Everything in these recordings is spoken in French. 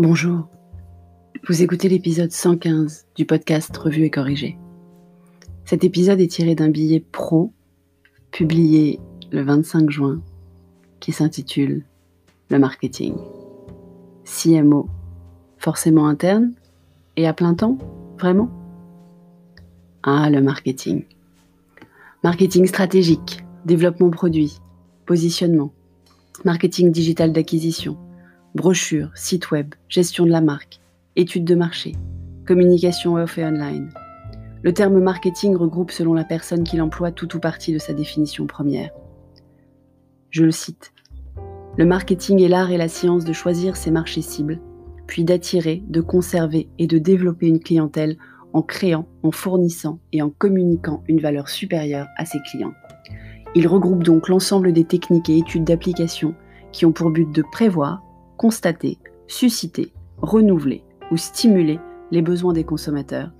Bonjour, vous écoutez l'épisode 115 du podcast Revue et Corrigé. Cet épisode est tiré d'un billet pro publié le 25 juin qui s'intitule Le marketing. CMO, forcément interne et à plein temps, vraiment? Ah, le marketing. Marketing stratégique, développement produit, positionnement, marketing digital d'acquisition, brochure, site web, gestion de la marque, études de marché, communication off et online. Le terme marketing regroupe selon la personne qui l'emploie tout ou partie de sa définition première. Je le cite. Le marketing est l'art et la science de choisir ses marchés cibles, puis d'attirer, de conserver et de développer une clientèle en créant, en fournissant et en communiquant une valeur supérieure à ses clients. Il regroupe donc l'ensemble des techniques et études d'application qui ont pour but de prévoir, constater, susciter, renouveler ou stimuler les besoins des consommateurs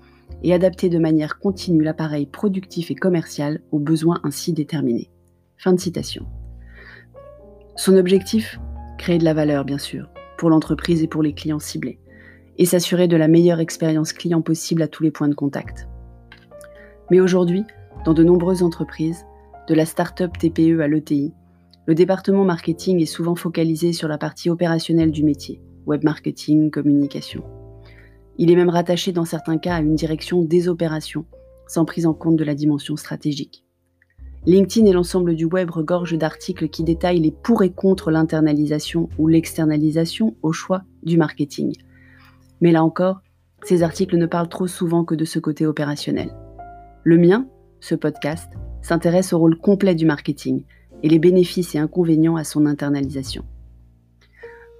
et adapter de manière continue l'appareil productif et commercial aux besoins ainsi déterminés. Fin de citation. Son objectif Créer de la valeur, bien sûr, pour l'entreprise et pour les clients ciblés, et s'assurer de la meilleure expérience client possible à tous les points de contact. Mais aujourd'hui, dans de nombreuses entreprises, de la start-up TPE à l'ETI, le département marketing est souvent focalisé sur la partie opérationnelle du métier, web marketing, communication. Il est même rattaché dans certains cas à une direction des opérations, sans prise en compte de la dimension stratégique. LinkedIn et l'ensemble du web regorgent d'articles qui détaillent les pour et contre l'internalisation ou l'externalisation au choix du marketing. Mais là encore, ces articles ne parlent trop souvent que de ce côté opérationnel. Le mien, ce podcast, s'intéresse au rôle complet du marketing et les bénéfices et inconvénients à son internalisation.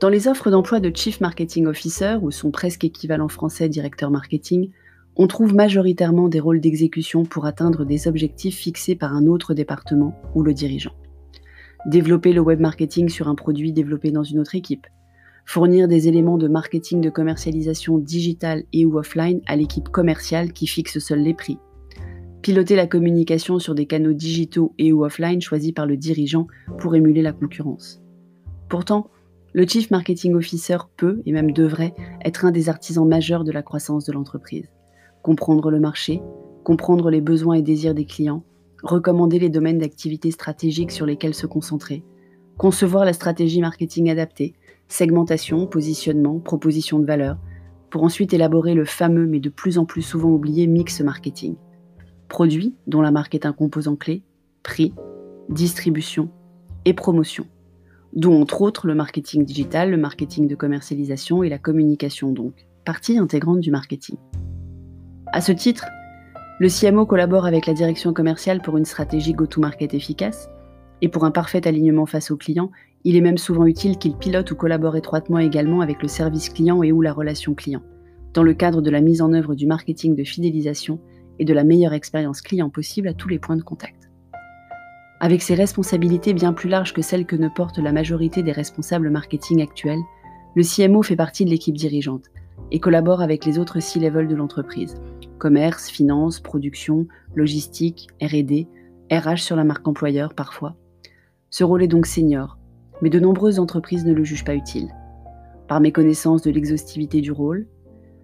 Dans les offres d'emploi de Chief Marketing Officer, ou son presque équivalent français directeur marketing, on trouve majoritairement des rôles d'exécution pour atteindre des objectifs fixés par un autre département ou le dirigeant. Développer le web marketing sur un produit développé dans une autre équipe. Fournir des éléments de marketing de commercialisation digitale et ou offline à l'équipe commerciale qui fixe seul les prix. Piloter la communication sur des canaux digitaux et ou offline choisis par le dirigeant pour émuler la concurrence. Pourtant, le Chief Marketing Officer peut, et même devrait, être un des artisans majeurs de la croissance de l'entreprise comprendre le marché, comprendre les besoins et désirs des clients, recommander les domaines d'activité stratégiques sur lesquels se concentrer, concevoir la stratégie marketing adaptée, segmentation, positionnement, proposition de valeur, pour ensuite élaborer le fameux mais de plus en plus souvent oublié mix marketing. Produit, dont la marque est un composant clé, prix, distribution et promotion, dont entre autres le marketing digital, le marketing de commercialisation et la communication donc, partie intégrante du marketing. À ce titre, le CMO collabore avec la direction commerciale pour une stratégie go-to-market efficace, et pour un parfait alignement face au client, il est même souvent utile qu'il pilote ou collabore étroitement également avec le service client et ou la relation client, dans le cadre de la mise en œuvre du marketing de fidélisation et de la meilleure expérience client possible à tous les points de contact. Avec ses responsabilités bien plus larges que celles que ne portent la majorité des responsables marketing actuels, le CMO fait partie de l'équipe dirigeante et collabore avec les autres C-level de l'entreprise, commerce, finance, production, logistique, RD, RH sur la marque employeur parfois. Ce rôle est donc senior, mais de nombreuses entreprises ne le jugent pas utile. Par méconnaissance de l'exhaustivité du rôle,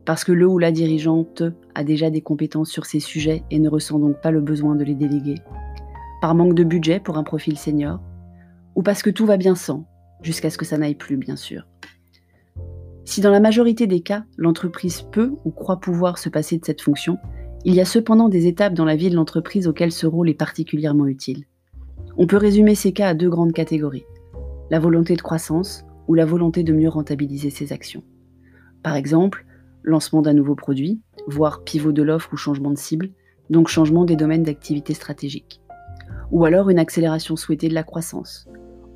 parce que le ou la dirigeante a déjà des compétences sur ces sujets et ne ressent donc pas le besoin de les déléguer, par manque de budget pour un profil senior, ou parce que tout va bien sans, jusqu'à ce que ça n'aille plus bien sûr. Si dans la majorité des cas, l'entreprise peut ou croit pouvoir se passer de cette fonction, il y a cependant des étapes dans la vie de l'entreprise auxquelles ce rôle est particulièrement utile. On peut résumer ces cas à deux grandes catégories. La volonté de croissance ou la volonté de mieux rentabiliser ses actions. Par exemple, lancement d'un nouveau produit, voire pivot de l'offre ou changement de cible, donc changement des domaines d'activité stratégique. Ou alors une accélération souhaitée de la croissance,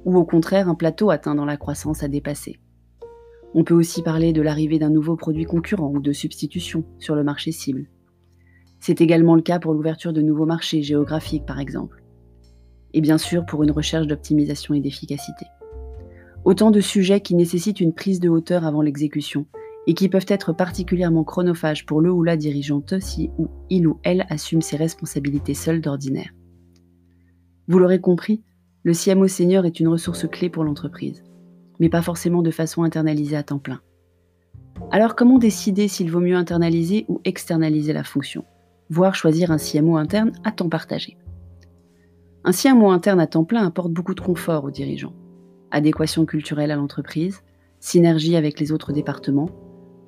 ou au contraire un plateau atteint dans la croissance à dépasser. On peut aussi parler de l'arrivée d'un nouveau produit concurrent ou de substitution sur le marché cible. C'est également le cas pour l'ouverture de nouveaux marchés géographiques, par exemple. Et bien sûr pour une recherche d'optimisation et d'efficacité. Autant de sujets qui nécessitent une prise de hauteur avant l'exécution et qui peuvent être particulièrement chronophages pour le ou la dirigeante si ou il ou elle assume ses responsabilités seul d'ordinaire. Vous l'aurez compris, le CMO senior est une ressource clé pour l'entreprise mais pas forcément de façon internalisée à temps plein. Alors comment décider s'il vaut mieux internaliser ou externaliser la fonction Voire choisir un CMO interne à temps partagé? Un CMO interne à temps plein apporte beaucoup de confort aux dirigeants. Adéquation culturelle à l'entreprise, synergie avec les autres départements,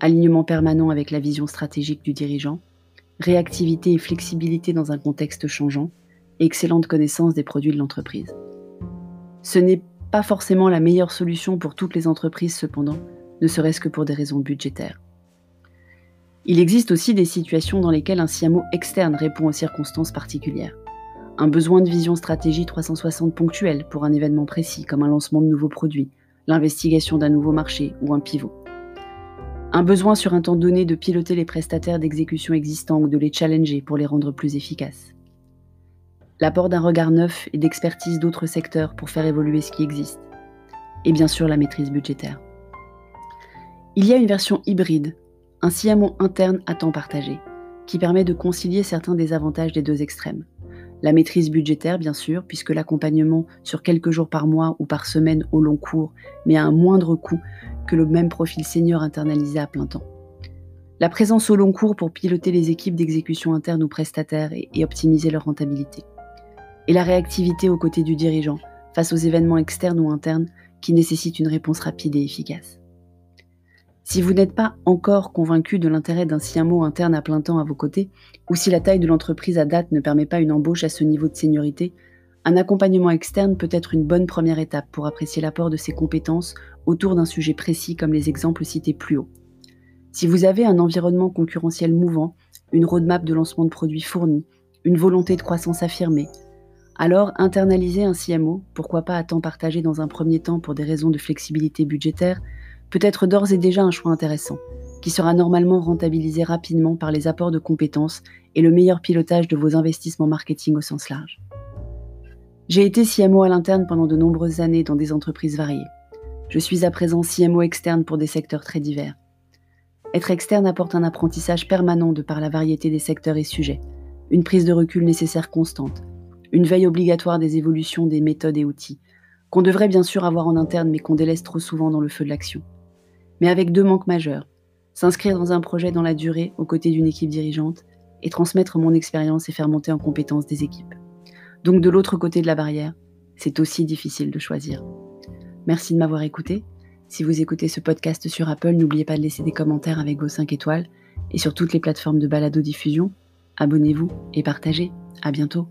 alignement permanent avec la vision stratégique du dirigeant, réactivité et flexibilité dans un contexte changeant, excellente connaissance des produits de l'entreprise. Ce n'est pas forcément la meilleure solution pour toutes les entreprises cependant, ne serait-ce que pour des raisons budgétaires. Il existe aussi des situations dans lesquelles un CMO externe répond aux circonstances particulières. Un besoin de vision stratégie 360 ponctuelle pour un événement précis comme un lancement de nouveaux produits, l'investigation d'un nouveau marché ou un pivot. Un besoin sur un temps donné de piloter les prestataires d'exécution existants ou de les challenger pour les rendre plus efficaces. L'apport d'un regard neuf et d'expertise d'autres secteurs pour faire évoluer ce qui existe. Et bien sûr la maîtrise budgétaire. Il y a une version hybride, un CMO interne à temps partagé, qui permet de concilier certains des avantages des deux extrêmes. La maîtrise budgétaire, bien sûr, puisque l'accompagnement sur quelques jours par mois ou par semaine au long cours, mais à un moindre coût que le même profil senior internalisé à plein temps. La présence au long cours pour piloter les équipes d'exécution interne ou prestataires et, et optimiser leur rentabilité. Et la réactivité aux côtés du dirigeant face aux événements externes ou internes qui nécessitent une réponse rapide et efficace. Si vous n'êtes pas encore convaincu de l'intérêt d'un CMO interne à plein temps à vos côtés, ou si la taille de l'entreprise à date ne permet pas une embauche à ce niveau de seniorité, un accompagnement externe peut être une bonne première étape pour apprécier l'apport de ses compétences autour d'un sujet précis comme les exemples cités plus haut. Si vous avez un environnement concurrentiel mouvant, une roadmap de lancement de produits fournie, une volonté de croissance affirmée, alors internaliser un CMO, pourquoi pas à temps partagé dans un premier temps pour des raisons de flexibilité budgétaire, peut être d'ores et déjà un choix intéressant, qui sera normalement rentabilisé rapidement par les apports de compétences et le meilleur pilotage de vos investissements marketing au sens large. J'ai été CMO à l'interne pendant de nombreuses années dans des entreprises variées. Je suis à présent CMO externe pour des secteurs très divers. Être externe apporte un apprentissage permanent de par la variété des secteurs et sujets, une prise de recul nécessaire constante, une veille obligatoire des évolutions des méthodes et outils, qu'on devrait bien sûr avoir en interne mais qu'on délaisse trop souvent dans le feu de l'action mais avec deux manques majeurs. S'inscrire dans un projet dans la durée aux côtés d'une équipe dirigeante et transmettre mon expérience et faire monter en compétence des équipes. Donc de l'autre côté de la barrière, c'est aussi difficile de choisir. Merci de m'avoir écouté. Si vous écoutez ce podcast sur Apple, n'oubliez pas de laisser des commentaires avec vos 5 étoiles et sur toutes les plateformes de balado-diffusion. Abonnez-vous et partagez. À bientôt.